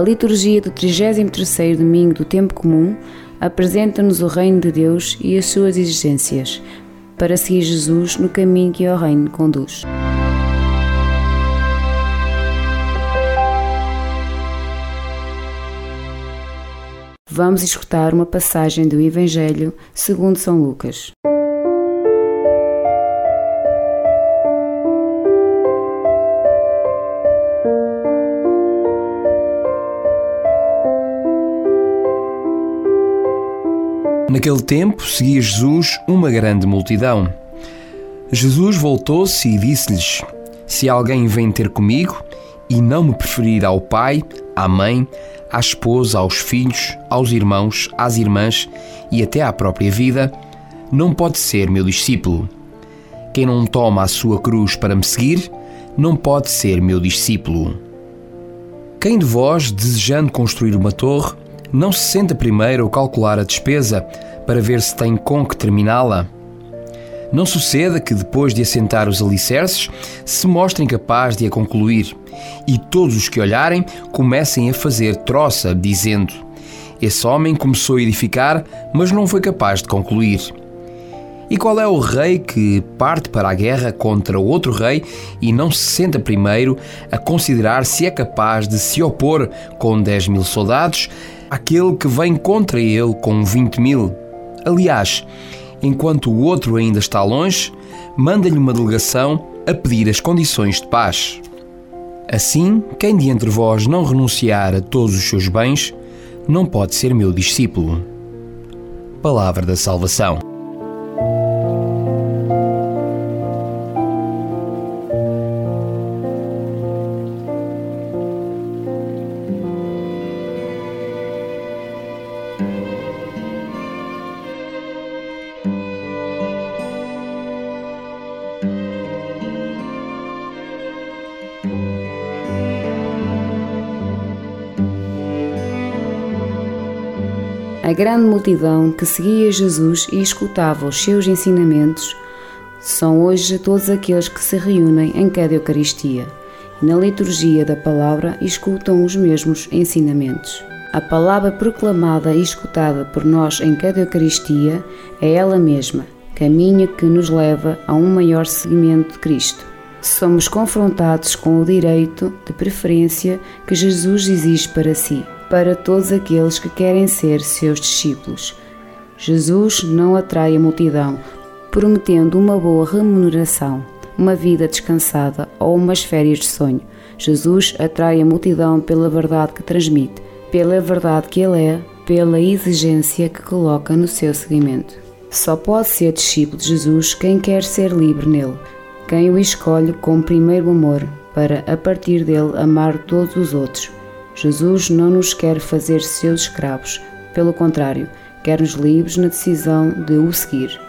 A liturgia do 33º domingo do tempo comum apresenta-nos o reino de Deus e as suas exigências, para seguir Jesus no caminho que ao reino conduz. Vamos escutar uma passagem do Evangelho segundo São Lucas. Naquele tempo seguia Jesus uma grande multidão. Jesus voltou-se e disse-lhes: Se alguém vem ter comigo e não me preferir ao pai, à mãe, à esposa, aos filhos, aos irmãos, às irmãs e até à própria vida, não pode ser meu discípulo. Quem não toma a sua cruz para me seguir, não pode ser meu discípulo. Quem de vós, desejando construir uma torre, não se senta primeiro a calcular a despesa para ver se tem com que terminá-la? Não suceda que, depois de assentar os alicerces, se mostre incapaz de a concluir e todos os que olharem comecem a fazer troça, dizendo: Esse homem começou a edificar, mas não foi capaz de concluir. E qual é o rei que parte para a guerra contra outro rei e não se senta primeiro a considerar se é capaz de se opor com 10 mil soldados aquele que vem contra ele com 20 mil. Aliás, enquanto o outro ainda está longe, manda-lhe uma delegação a pedir as condições de paz. Assim, quem de entre vós não renunciar a todos os seus bens, não pode ser meu discípulo. Palavra da Salvação. A grande multidão que seguia Jesus e escutava os seus ensinamentos são hoje todos aqueles que se reúnem em cada Eucaristia e na liturgia da palavra escutam os mesmos ensinamentos. A palavra proclamada e escutada por nós em cada Eucaristia é ela mesma, caminho que nos leva a um maior seguimento de Cristo. Somos confrontados com o direito de preferência que Jesus exige para si para todos aqueles que querem ser seus discípulos. Jesus não atrai a multidão, prometendo uma boa remuneração, uma vida descansada ou umas férias de sonho. Jesus atrai a multidão pela verdade que transmite, pela verdade que ele é, pela exigência que coloca no seu seguimento. Só pode ser discípulo de Jesus quem quer ser livre nele, quem o escolhe com primeiro amor, para a partir dele amar todos os outros Jesus não nos quer fazer seus escravos, pelo contrário, quer-nos livres na decisão de o seguir.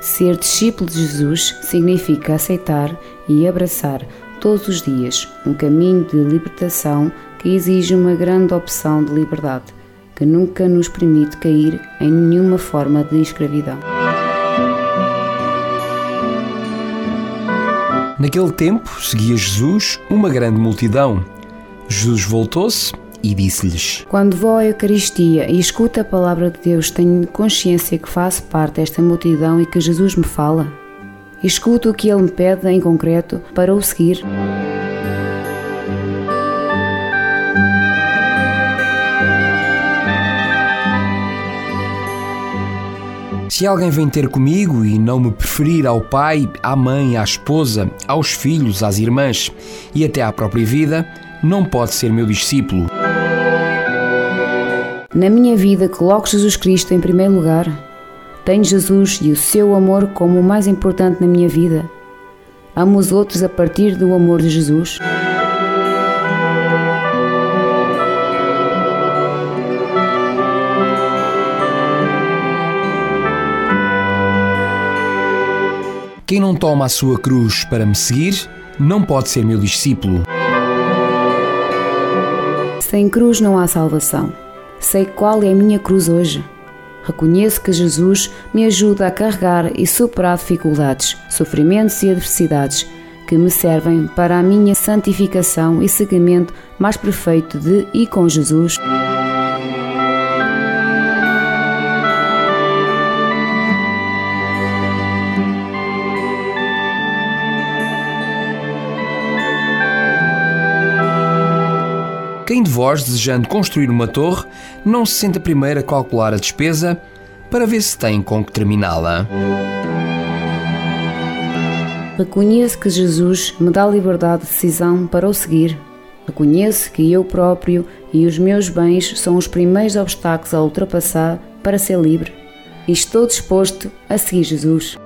Ser discípulo de Jesus significa aceitar e abraçar todos os dias um caminho de libertação que exige uma grande opção de liberdade, que nunca nos permite cair em nenhuma forma de escravidão. Naquele tempo seguia Jesus uma grande multidão Jesus voltou-se e disse-lhes: Quando vou à Eucaristia e escuto a palavra de Deus, tenho consciência que faço parte desta multidão e que Jesus me fala. Escuto o que ele me pede em concreto para o seguir. Se alguém vem ter comigo e não me preferir ao pai, à mãe, à esposa, aos filhos, às irmãs e até à própria vida, não pode ser meu discípulo. Na minha vida, coloco Jesus Cristo em primeiro lugar. Tenho Jesus e o seu amor como o mais importante na minha vida. Amo os outros a partir do amor de Jesus. Quem não toma a sua cruz para me seguir, não pode ser meu discípulo. Sem cruz não há salvação. Sei qual é a minha cruz hoje. Reconheço que Jesus me ajuda a carregar e superar dificuldades, sofrimentos e adversidades que me servem para a minha santificação e seguimento mais perfeito de e com Jesus. Quem de vós, desejando construir uma torre, não se senta primeiro a calcular a despesa para ver se tem com que terminá-la? Reconheço que Jesus me dá liberdade de decisão para o seguir. Reconheço que eu próprio e os meus bens são os primeiros obstáculos a ultrapassar para ser livre. E estou disposto a seguir Jesus.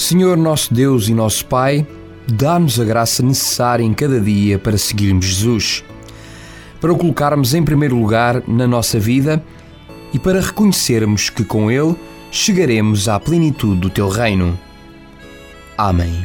Senhor nosso Deus e nosso Pai, dá-nos a graça necessária em cada dia para seguirmos Jesus, para o colocarmos em primeiro lugar na nossa vida e para reconhecermos que com Ele chegaremos à plenitude do Teu reino. Amém.